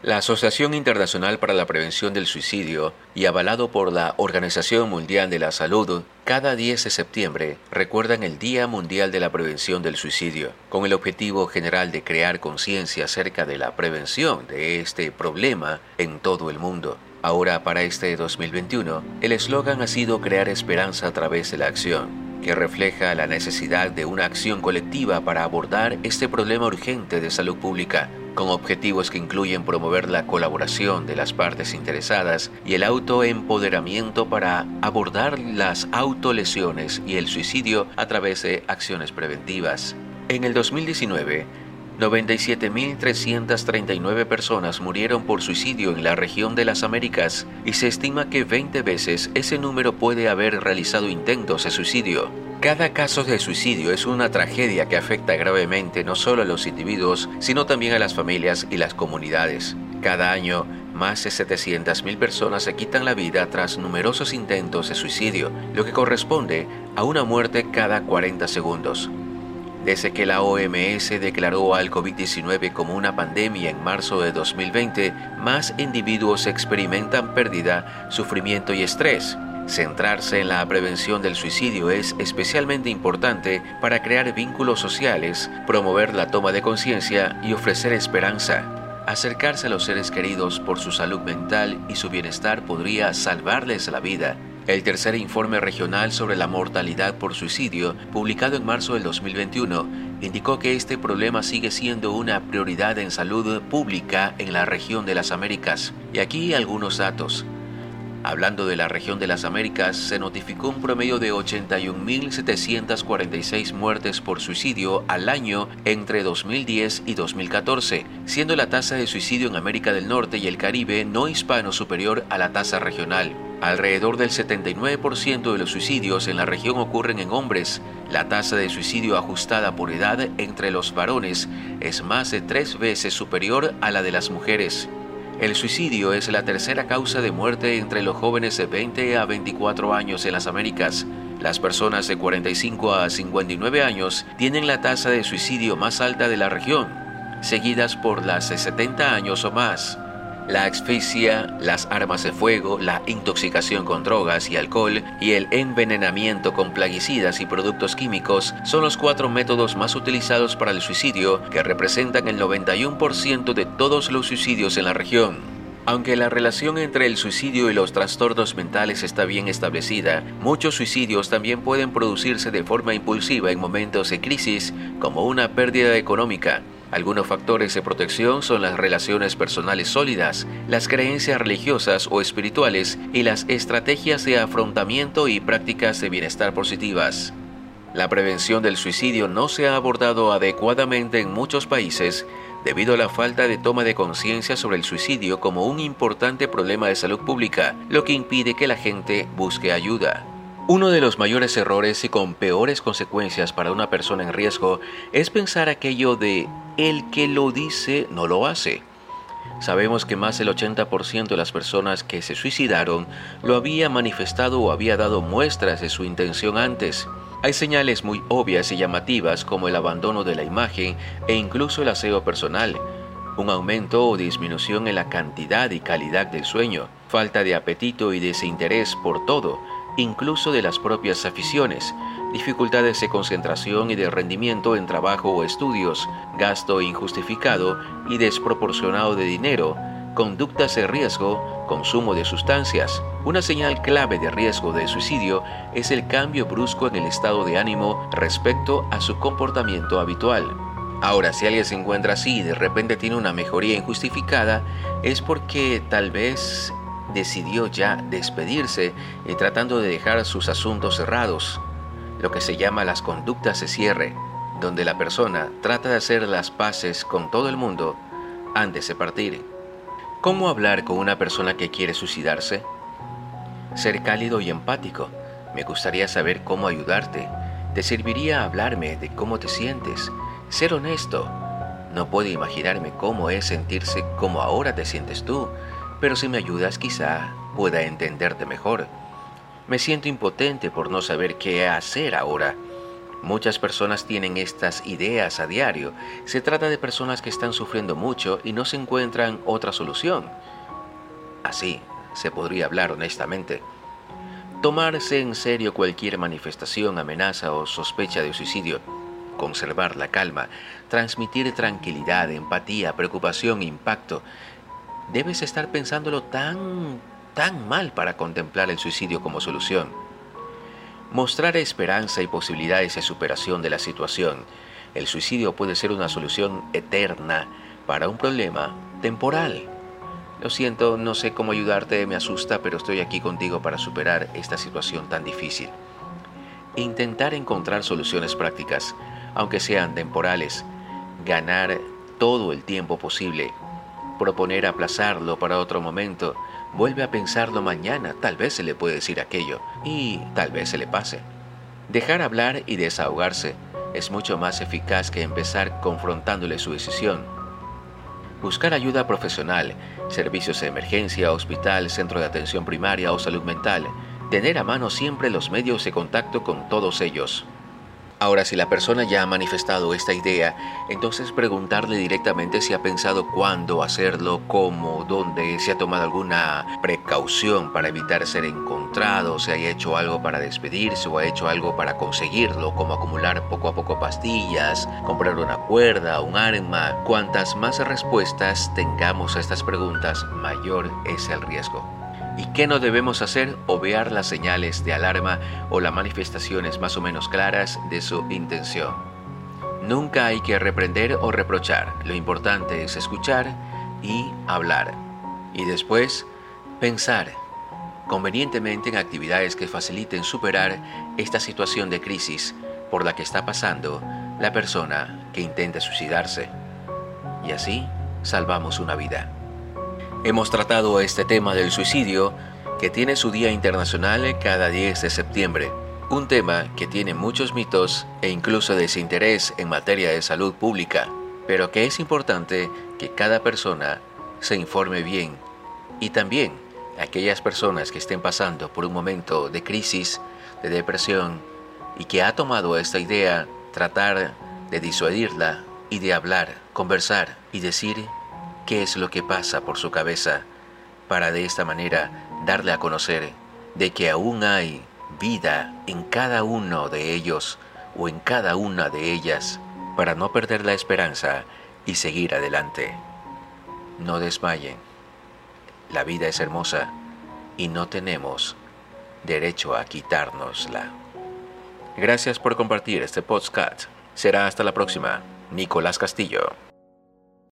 La Asociación Internacional para la Prevención del Suicidio y avalado por la Organización Mundial de la Salud, cada 10 de septiembre recuerdan el Día Mundial de la Prevención del Suicidio, con el objetivo general de crear conciencia acerca de la prevención de este problema en todo el mundo. Ahora, para este 2021, el eslogan ha sido crear esperanza a través de la acción, que refleja la necesidad de una acción colectiva para abordar este problema urgente de salud pública con objetivos que incluyen promover la colaboración de las partes interesadas y el autoempoderamiento para abordar las autolesiones y el suicidio a través de acciones preventivas. En el 2019, 97.339 personas murieron por suicidio en la región de las Américas y se estima que 20 veces ese número puede haber realizado intentos de suicidio. Cada caso de suicidio es una tragedia que afecta gravemente no solo a los individuos, sino también a las familias y las comunidades. Cada año, más de 700.000 personas se quitan la vida tras numerosos intentos de suicidio, lo que corresponde a una muerte cada 40 segundos. Desde que la OMS declaró al COVID-19 como una pandemia en marzo de 2020, más individuos experimentan pérdida, sufrimiento y estrés. Centrarse en la prevención del suicidio es especialmente importante para crear vínculos sociales, promover la toma de conciencia y ofrecer esperanza. Acercarse a los seres queridos por su salud mental y su bienestar podría salvarles la vida. El tercer informe regional sobre la mortalidad por suicidio, publicado en marzo del 2021, indicó que este problema sigue siendo una prioridad en salud pública en la región de las Américas. Y aquí algunos datos. Hablando de la región de las Américas, se notificó un promedio de 81.746 muertes por suicidio al año entre 2010 y 2014, siendo la tasa de suicidio en América del Norte y el Caribe no hispano superior a la tasa regional. Alrededor del 79% de los suicidios en la región ocurren en hombres. La tasa de suicidio ajustada por edad entre los varones es más de tres veces superior a la de las mujeres. El suicidio es la tercera causa de muerte entre los jóvenes de 20 a 24 años en las Américas. Las personas de 45 a 59 años tienen la tasa de suicidio más alta de la región, seguidas por las de 70 años o más. La asfixia, las armas de fuego, la intoxicación con drogas y alcohol y el envenenamiento con plaguicidas y productos químicos son los cuatro métodos más utilizados para el suicidio que representan el 91% de todos los suicidios en la región. Aunque la relación entre el suicidio y los trastornos mentales está bien establecida, muchos suicidios también pueden producirse de forma impulsiva en momentos de crisis, como una pérdida económica, algunos factores de protección son las relaciones personales sólidas, las creencias religiosas o espirituales y las estrategias de afrontamiento y prácticas de bienestar positivas. La prevención del suicidio no se ha abordado adecuadamente en muchos países debido a la falta de toma de conciencia sobre el suicidio como un importante problema de salud pública, lo que impide que la gente busque ayuda. Uno de los mayores errores y con peores consecuencias para una persona en riesgo es pensar aquello de el que lo dice no lo hace. Sabemos que más del 80% de las personas que se suicidaron lo había manifestado o había dado muestras de su intención antes. Hay señales muy obvias y llamativas como el abandono de la imagen e incluso el aseo personal, un aumento o disminución en la cantidad y calidad del sueño, falta de apetito y desinterés por todo, incluso de las propias aficiones, dificultades de concentración y de rendimiento en trabajo o estudios, gasto injustificado y desproporcionado de dinero, conductas de riesgo, consumo de sustancias. Una señal clave de riesgo de suicidio es el cambio brusco en el estado de ánimo respecto a su comportamiento habitual. Ahora, si alguien se encuentra así y de repente tiene una mejoría injustificada, es porque tal vez decidió ya despedirse y tratando de dejar sus asuntos cerrados, lo que se llama las conductas de cierre, donde la persona trata de hacer las paces con todo el mundo antes de partir. ¿Cómo hablar con una persona que quiere suicidarse? Ser cálido y empático. Me gustaría saber cómo ayudarte. Te serviría hablarme de cómo te sientes. Ser honesto. No puedo imaginarme cómo es sentirse como ahora te sientes tú pero si me ayudas quizá pueda entenderte mejor. Me siento impotente por no saber qué hacer ahora. Muchas personas tienen estas ideas a diario. Se trata de personas que están sufriendo mucho y no se encuentran otra solución. Así se podría hablar honestamente. Tomarse en serio cualquier manifestación, amenaza o sospecha de suicidio. Conservar la calma, transmitir tranquilidad, empatía, preocupación, impacto. Debes estar pensándolo tan, tan mal para contemplar el suicidio como solución. Mostrar esperanza y posibilidades de superación de la situación. El suicidio puede ser una solución eterna para un problema temporal. Lo siento, no sé cómo ayudarte, me asusta, pero estoy aquí contigo para superar esta situación tan difícil. Intentar encontrar soluciones prácticas, aunque sean temporales. Ganar todo el tiempo posible. Proponer aplazarlo para otro momento Vuelve a pensarlo mañana, tal vez se le puede decir aquello y tal vez se le pase. Dejar hablar y desahogarse es mucho más eficaz que empezar confrontándole su decisión. Buscar ayuda profesional, servicios de emergencia, hospital, centro de atención primaria o salud mental. Tener a mano siempre los medios de contacto con todos ellos. Ahora, si la persona ya ha manifestado esta idea, entonces preguntarle directamente si ha pensado cuándo hacerlo, cómo, dónde, si ha tomado alguna precaución para evitar ser encontrado, si ha hecho algo para despedirse o ha hecho algo para conseguirlo, como acumular poco a poco pastillas, comprar una cuerda, un arma. Cuantas más respuestas tengamos a estas preguntas, mayor es el riesgo. ¿Y qué no debemos hacer? Obviar las señales de alarma o las manifestaciones más o menos claras de su intención. Nunca hay que reprender o reprochar. Lo importante es escuchar y hablar. Y después, pensar convenientemente en actividades que faciliten superar esta situación de crisis por la que está pasando la persona que intenta suicidarse. Y así salvamos una vida. Hemos tratado este tema del suicidio que tiene su Día Internacional cada 10 de septiembre, un tema que tiene muchos mitos e incluso desinterés en materia de salud pública, pero que es importante que cada persona se informe bien. Y también aquellas personas que estén pasando por un momento de crisis, de depresión y que ha tomado esta idea, tratar de disuadirla y de hablar, conversar y decir qué es lo que pasa por su cabeza para de esta manera darle a conocer de que aún hay vida en cada uno de ellos o en cada una de ellas para no perder la esperanza y seguir adelante. No desmayen. La vida es hermosa y no tenemos derecho a quitárnosla. Gracias por compartir este podcast. Será hasta la próxima. Nicolás Castillo.